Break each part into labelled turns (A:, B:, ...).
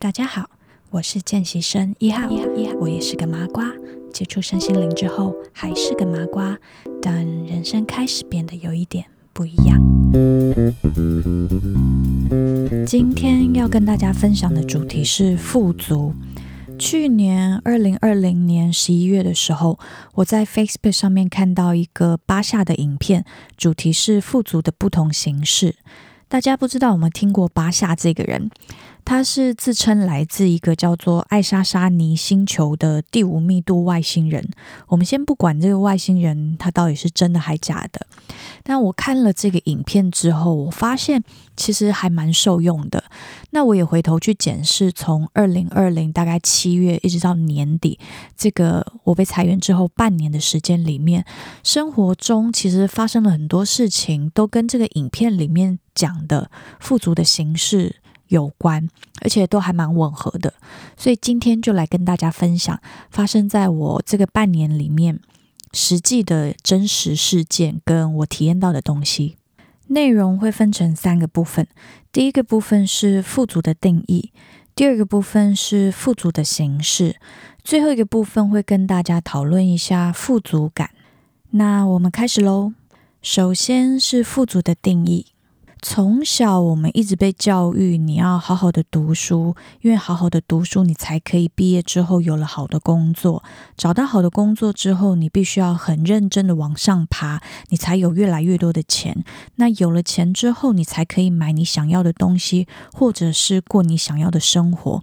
A: 大家好，我是见习生一号，一号，一号，我也是个麻瓜。接触身心灵之后，还是个麻瓜，但人生开始变得有一点不一样。今天要跟大家分享的主题是富足。去年二零二零年十一月的时候，我在 Facebook 上面看到一个巴夏的影片，主题是富足的不同形式。大家不知道有没有听过巴夏这个人？他是自称来自一个叫做爱沙沙尼星球的第五密度外星人。我们先不管这个外星人他到底是真的还假的，但我看了这个影片之后，我发现其实还蛮受用的。那我也回头去检视，从二零二零大概七月一直到年底，这个我被裁员之后半年的时间里面，生活中其实发生了很多事情，都跟这个影片里面讲的富足的形式有关，而且都还蛮吻合的，所以今天就来跟大家分享发生在我这个半年里面实际的真实事件，跟我体验到的东西。内容会分成三个部分，第一个部分是富足的定义，第二个部分是富足的形式，最后一个部分会跟大家讨论一下富足感。那我们开始喽，首先是富足的定义。从小，我们一直被教育，你要好好的读书，因为好好的读书，你才可以毕业之后有了好的工作。找到好的工作之后，你必须要很认真的往上爬，你才有越来越多的钱。那有了钱之后，你才可以买你想要的东西，或者是过你想要的生活。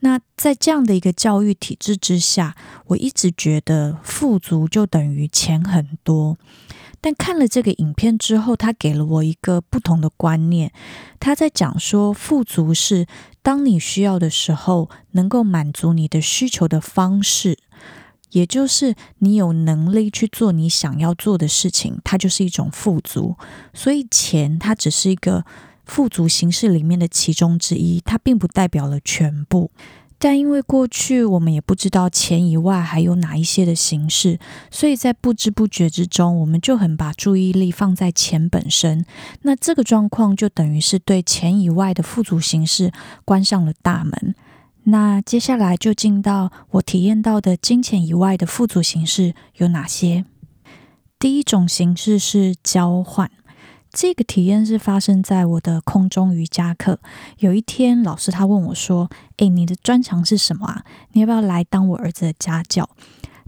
A: 那在这样的一个教育体制之下，我一直觉得富足就等于钱很多。但看了这个影片之后，他给了我一个不同的观念。他在讲说，富足是当你需要的时候，能够满足你的需求的方式，也就是你有能力去做你想要做的事情，它就是一种富足。所以，钱它只是一个富足形式里面的其中之一，它并不代表了全部。但因为过去我们也不知道钱以外还有哪一些的形式，所以在不知不觉之中，我们就很把注意力放在钱本身。那这个状况就等于是对钱以外的富足形式关上了大门。那接下来就进到我体验到的金钱以外的富足形式有哪些？第一种形式是交换。这个体验是发生在我的空中瑜伽课。有一天，老师他问我说：“诶，你的专长是什么啊？你要不要来当我儿子的家教？”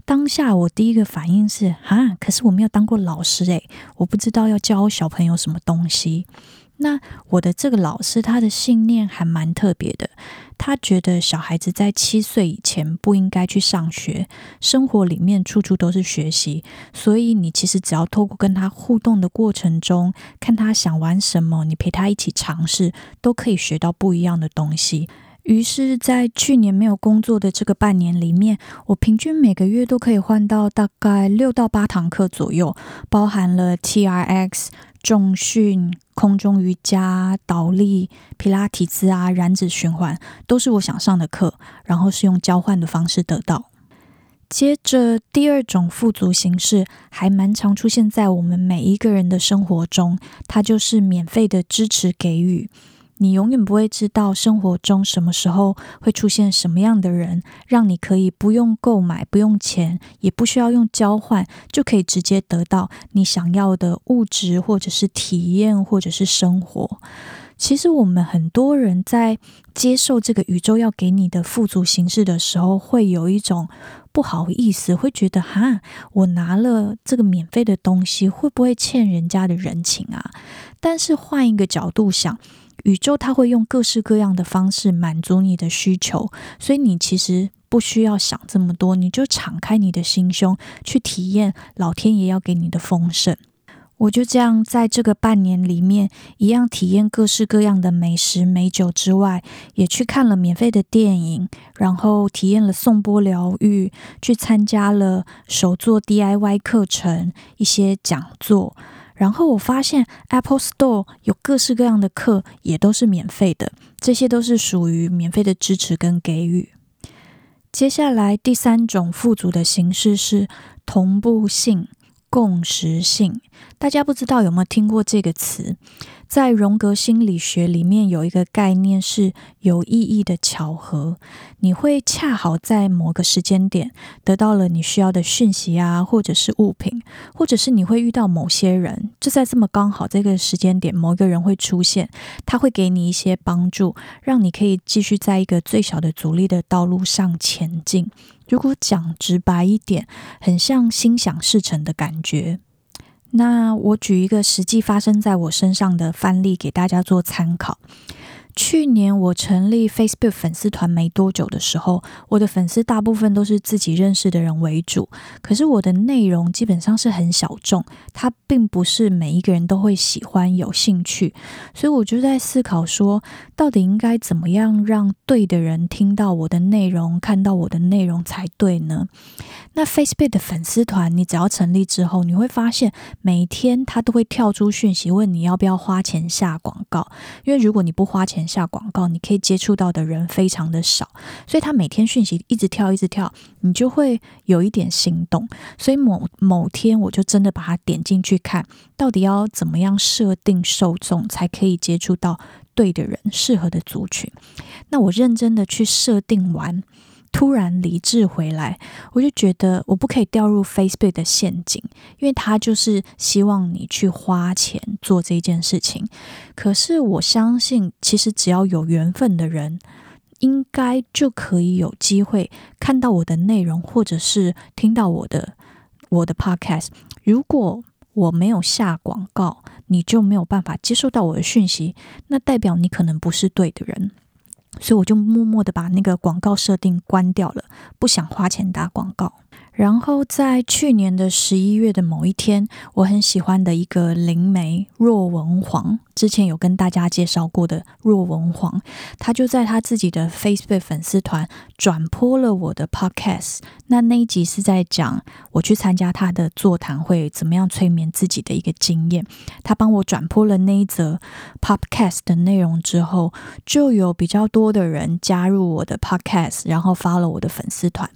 A: 当下我第一个反应是：“啊，可是我没有当过老师诶，我不知道要教小朋友什么东西。”那我的这个老师，他的信念还蛮特别的。他觉得小孩子在七岁以前不应该去上学，生活里面处处都是学习，所以你其实只要透过跟他互动的过程中，看他想玩什么，你陪他一起尝试，都可以学到不一样的东西。于是，在去年没有工作的这个半年里面，我平均每个月都可以换到大概六到八堂课左右，包含了 TRX、重训、空中瑜伽、倒立、皮拉提兹啊、燃脂循环，都是我想上的课，然后是用交换的方式得到。接着，第二种富足形式还蛮常出现在我们每一个人的生活中，它就是免费的支持给予。你永远不会知道生活中什么时候会出现什么样的人，让你可以不用购买、不用钱，也不需要用交换，就可以直接得到你想要的物质，或者是体验，或者是生活。其实我们很多人在接受这个宇宙要给你的富足形式的时候，会有一种不好意思，会觉得哈，我拿了这个免费的东西，会不会欠人家的人情啊？但是换一个角度想。宇宙它会用各式各样的方式满足你的需求，所以你其实不需要想这么多，你就敞开你的心胸去体验老天爷要给你的丰盛。我就这样在这个半年里面，一样体验各式各样的美食美酒之外，也去看了免费的电影，然后体验了颂钵疗愈，去参加了手作 DIY 课程，一些讲座。然后我发现 Apple Store 有各式各样的课，也都是免费的，这些都是属于免费的支持跟给予。接下来第三种富足的形式是同步性、共识性。大家不知道有没有听过这个词？在荣格心理学里面有一个概念是有意义的巧合，你会恰好在某个时间点得到了你需要的讯息啊，或者是物品，或者是你会遇到某些人，就在这么刚好这个时间点，某一个人会出现，他会给你一些帮助，让你可以继续在一个最小的阻力的道路上前进。如果讲直白一点，很像心想事成的感觉。那我举一个实际发生在我身上的范例给大家做参考。去年我成立 Facebook 粉丝团没多久的时候，我的粉丝大部分都是自己认识的人为主，可是我的内容基本上是很小众，它并不是每一个人都会喜欢、有兴趣，所以我就在思考说，到底应该怎么样让对的人听到我的内容、看到我的内容才对呢？那 Facebook 的粉丝团，你只要成立之后，你会发现每天它都会跳出讯息问你要不要花钱下广告，因为如果你不花钱下广告，你可以接触到的人非常的少，所以他每天讯息一直跳，一直跳，你就会有一点心动。所以某某天，我就真的把它点进去看，到底要怎么样设定受众，才可以接触到对的人、适合的族群。那我认真的去设定完。突然理智回来，我就觉得我不可以掉入 Facebook 的陷阱，因为他就是希望你去花钱做这件事情。可是我相信，其实只要有缘分的人，应该就可以有机会看到我的内容，或者是听到我的我的 Podcast。如果我没有下广告，你就没有办法接收到我的讯息，那代表你可能不是对的人。所以我就默默的把那个广告设定关掉了，不想花钱打广告。然后在去年的十一月的某一天，我很喜欢的一个灵媒若文黄，之前有跟大家介绍过的若文黄，他就在他自己的 Facebook 粉丝团转播了我的 Podcast。那那一集是在讲我去参加他的座谈会，怎么样催眠自己的一个经验。他帮我转播了那一则 Podcast 的内容之后，就有比较多的人加入我的 Podcast，然后发了我的粉丝团。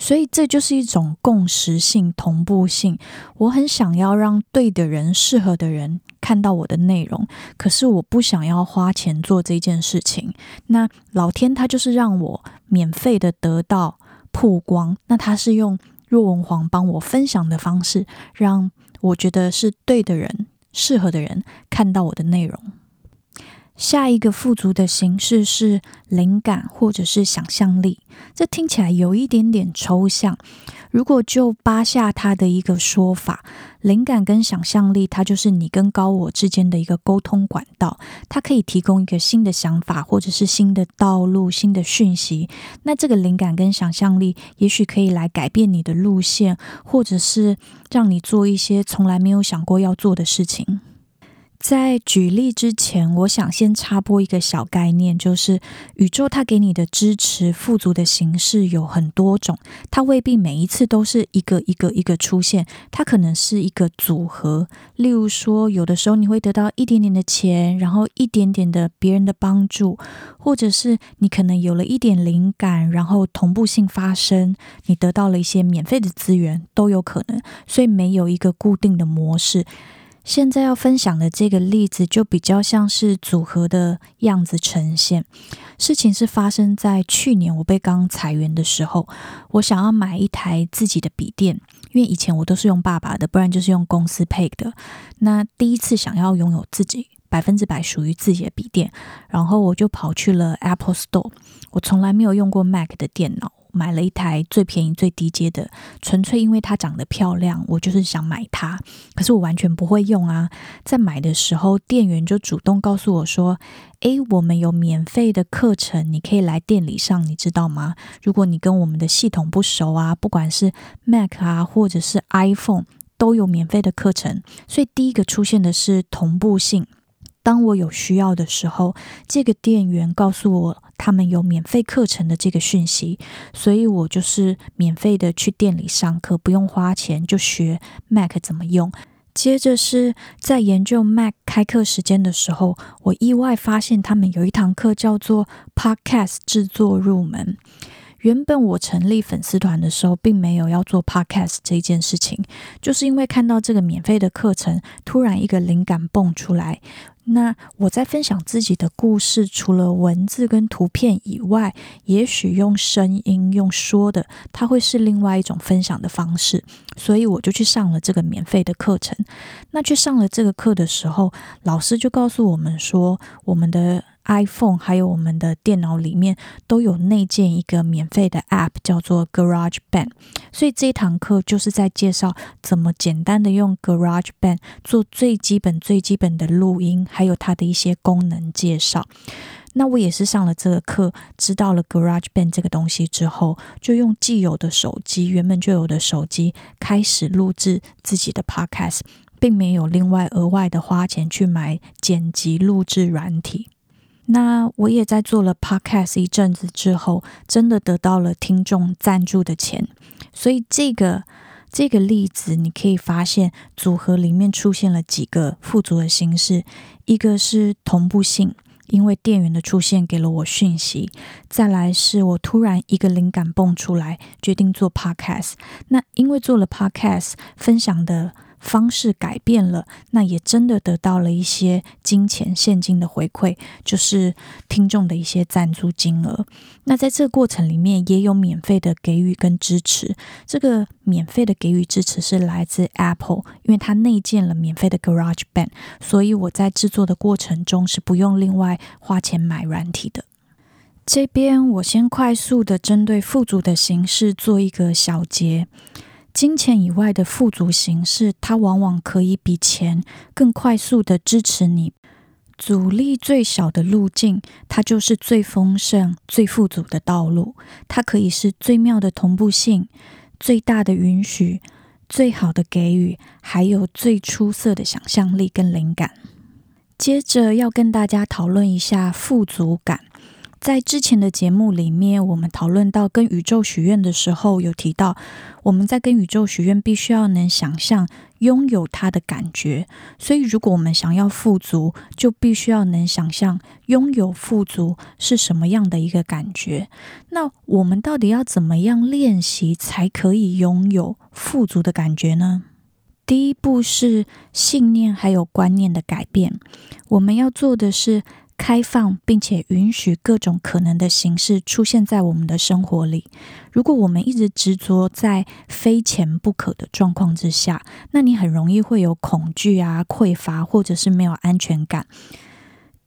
A: 所以这就是一种。种共识性、同步性，我很想要让对的人、适合的人看到我的内容，可是我不想要花钱做这件事情。那老天他就是让我免费的得到曝光，那他是用若文黄帮我分享的方式，让我觉得是对的人、适合的人看到我的内容。下一个富足的形式是灵感或者是想象力，这听起来有一点点抽象。如果就扒下他的一个说法，灵感跟想象力，它就是你跟高我之间的一个沟通管道，它可以提供一个新的想法，或者是新的道路、新的讯息。那这个灵感跟想象力，也许可以来改变你的路线，或者是让你做一些从来没有想过要做的事情。在举例之前，我想先插播一个小概念，就是宇宙它给你的支持、富足的形式有很多种，它未必每一次都是一个一个一个出现，它可能是一个组合。例如说，有的时候你会得到一点点的钱，然后一点点的别人的帮助，或者是你可能有了一点灵感，然后同步性发生，你得到了一些免费的资源，都有可能。所以没有一个固定的模式。现在要分享的这个例子就比较像是组合的样子呈现。事情是发生在去年我被刚裁员的时候，我想要买一台自己的笔电，因为以前我都是用爸爸的，不然就是用公司配的。那第一次想要拥有自己百分之百属于自己的笔电，然后我就跑去了 Apple Store。我从来没有用过 Mac 的电脑。买了一台最便宜、最低阶的，纯粹因为它长得漂亮，我就是想买它。可是我完全不会用啊！在买的时候，店员就主动告诉我说：“诶，我们有免费的课程，你可以来店里上，你知道吗？如果你跟我们的系统不熟啊，不管是 Mac 啊，或者是 iPhone，都有免费的课程。所以第一个出现的是同步性。当我有需要的时候，这个店员告诉我。”他们有免费课程的这个讯息，所以我就是免费的去店里上课，不用花钱就学 Mac 怎么用。接着是在研究 Mac 开课时间的时候，我意外发现他们有一堂课叫做 Podcast 制作入门。原本我成立粉丝团的时候，并没有要做 Podcast 这件事情，就是因为看到这个免费的课程，突然一个灵感蹦出来。那我在分享自己的故事，除了文字跟图片以外，也许用声音、用说的，它会是另外一种分享的方式。所以我就去上了这个免费的课程。那去上了这个课的时候，老师就告诉我们说，我们的 iPhone 还有我们的电脑里面都有内建一个免费的 App，叫做 GarageBand。所以这一堂课就是在介绍怎么简单的用 GarageBand 做最基本、最基本的录音，还有它的一些功能介绍。那我也是上了这个课，知道了 GarageBand 这个东西之后，就用既有的手机，原本就有的手机开始录制自己的 Podcast，并没有另外额外的花钱去买剪辑录制软体。那我也在做了 Podcast 一阵子之后，真的得到了听众赞助的钱。所以这个这个例子，你可以发现组合里面出现了几个富足的形式，一个是同步性，因为店员的出现给了我讯息；再来是我突然一个灵感蹦出来，决定做 Podcast。那因为做了 Podcast，分享的。方式改变了，那也真的得到了一些金钱现金的回馈，就是听众的一些赞助金额。那在这个过程里面，也有免费的给予跟支持。这个免费的给予支持是来自 Apple，因为它内建了免费的 GarageBand，所以我在制作的过程中是不用另外花钱买软体的。这边我先快速的针对富足的形式做一个小结。金钱以外的富足形式，它往往可以比钱更快速地支持你。阻力最小的路径，它就是最丰盛、最富足的道路。它可以是最妙的同步性、最大的允许、最好的给予，还有最出色的想象力跟灵感。接着要跟大家讨论一下富足感。在之前的节目里面，我们讨论到跟宇宙许愿的时候，有提到我们在跟宇宙许愿，必须要能想象拥有它的感觉。所以，如果我们想要富足，就必须要能想象拥有富足是什么样的一个感觉。那我们到底要怎么样练习才可以拥有富足的感觉呢？第一步是信念还有观念的改变。我们要做的是。开放并且允许各种可能的形式出现在我们的生活里。如果我们一直执着在非钱不可的状况之下，那你很容易会有恐惧啊、匮乏，或者是没有安全感。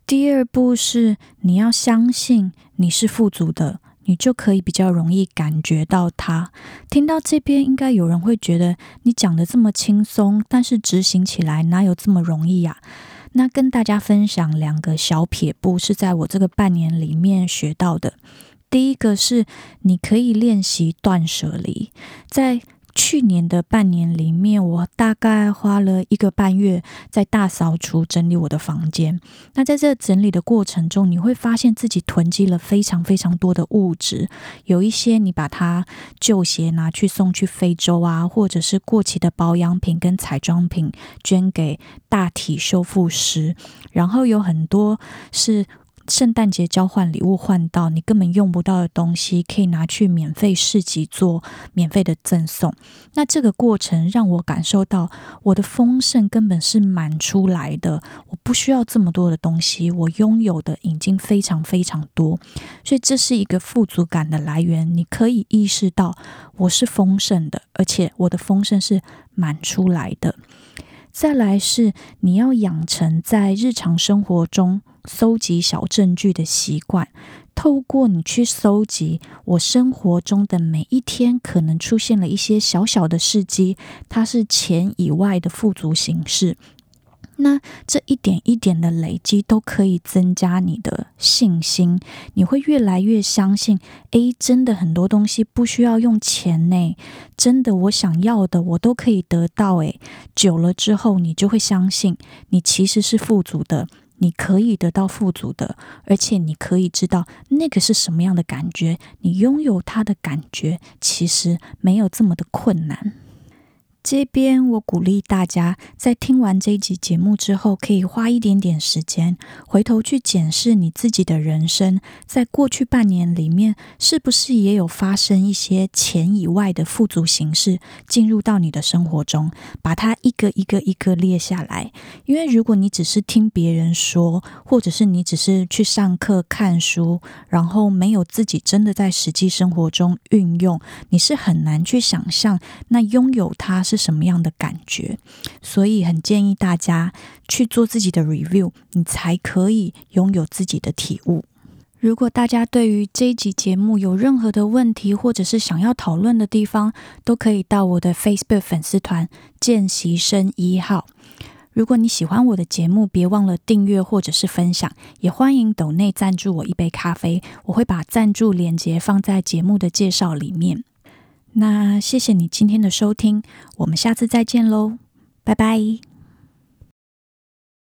A: 第二步是你要相信你是富足的，你就可以比较容易感觉到它。听到这边，应该有人会觉得你讲得这么轻松，但是执行起来哪有这么容易呀？那跟大家分享两个小撇步，是在我这个半年里面学到的。第一个是你可以练习断舍离，在。去年的半年里面，我大概花了一个半月在大扫除整理我的房间。那在这整理的过程中，你会发现自己囤积了非常非常多的物质。有一些你把它旧鞋拿去送去非洲啊，或者是过期的保养品跟彩妆品捐给大体修复师，然后有很多是。圣诞节交换礼物换到你根本用不到的东西，可以拿去免费市集做免费的赠送。那这个过程让我感受到我的丰盛根本是满出来的，我不需要这么多的东西，我拥有的已经非常非常多。所以这是一个富足感的来源。你可以意识到我是丰盛的，而且我的丰盛是满出来的。再来是你要养成在日常生活中。搜集小证据的习惯，透过你去搜集，我生活中的每一天可能出现了一些小小的事迹，它是钱以外的富足形式。那这一点一点的累积，都可以增加你的信心。你会越来越相信，诶，真的很多东西不需要用钱呢，真的我想要的我都可以得到。诶，久了之后，你就会相信，你其实是富足的。你可以得到富足的，而且你可以知道那个是什么样的感觉。你拥有它的感觉，其实没有这么的困难。这边我鼓励大家，在听完这一集节目之后，可以花一点点时间，回头去检视你自己的人生，在过去半年里面，是不是也有发生一些钱以外的富足形式进入到你的生活中，把它一个一个一个列下来。因为如果你只是听别人说，或者是你只是去上课看书，然后没有自己真的在实际生活中运用，你是很难去想象那拥有它是什么样的感觉，所以很建议大家去做自己的 review，你才可以拥有自己的体悟。如果大家对于这一集节目有任何的问题，或者是想要讨论的地方，都可以到我的 Facebook 粉丝团见习生一号。如果你喜欢我的节目，别忘了订阅或者是分享，也欢迎抖内赞助我一杯咖啡，我会把赞助链接放在节目的介绍里面。那谢谢你今天的收听，我们下次再见喽，拜拜。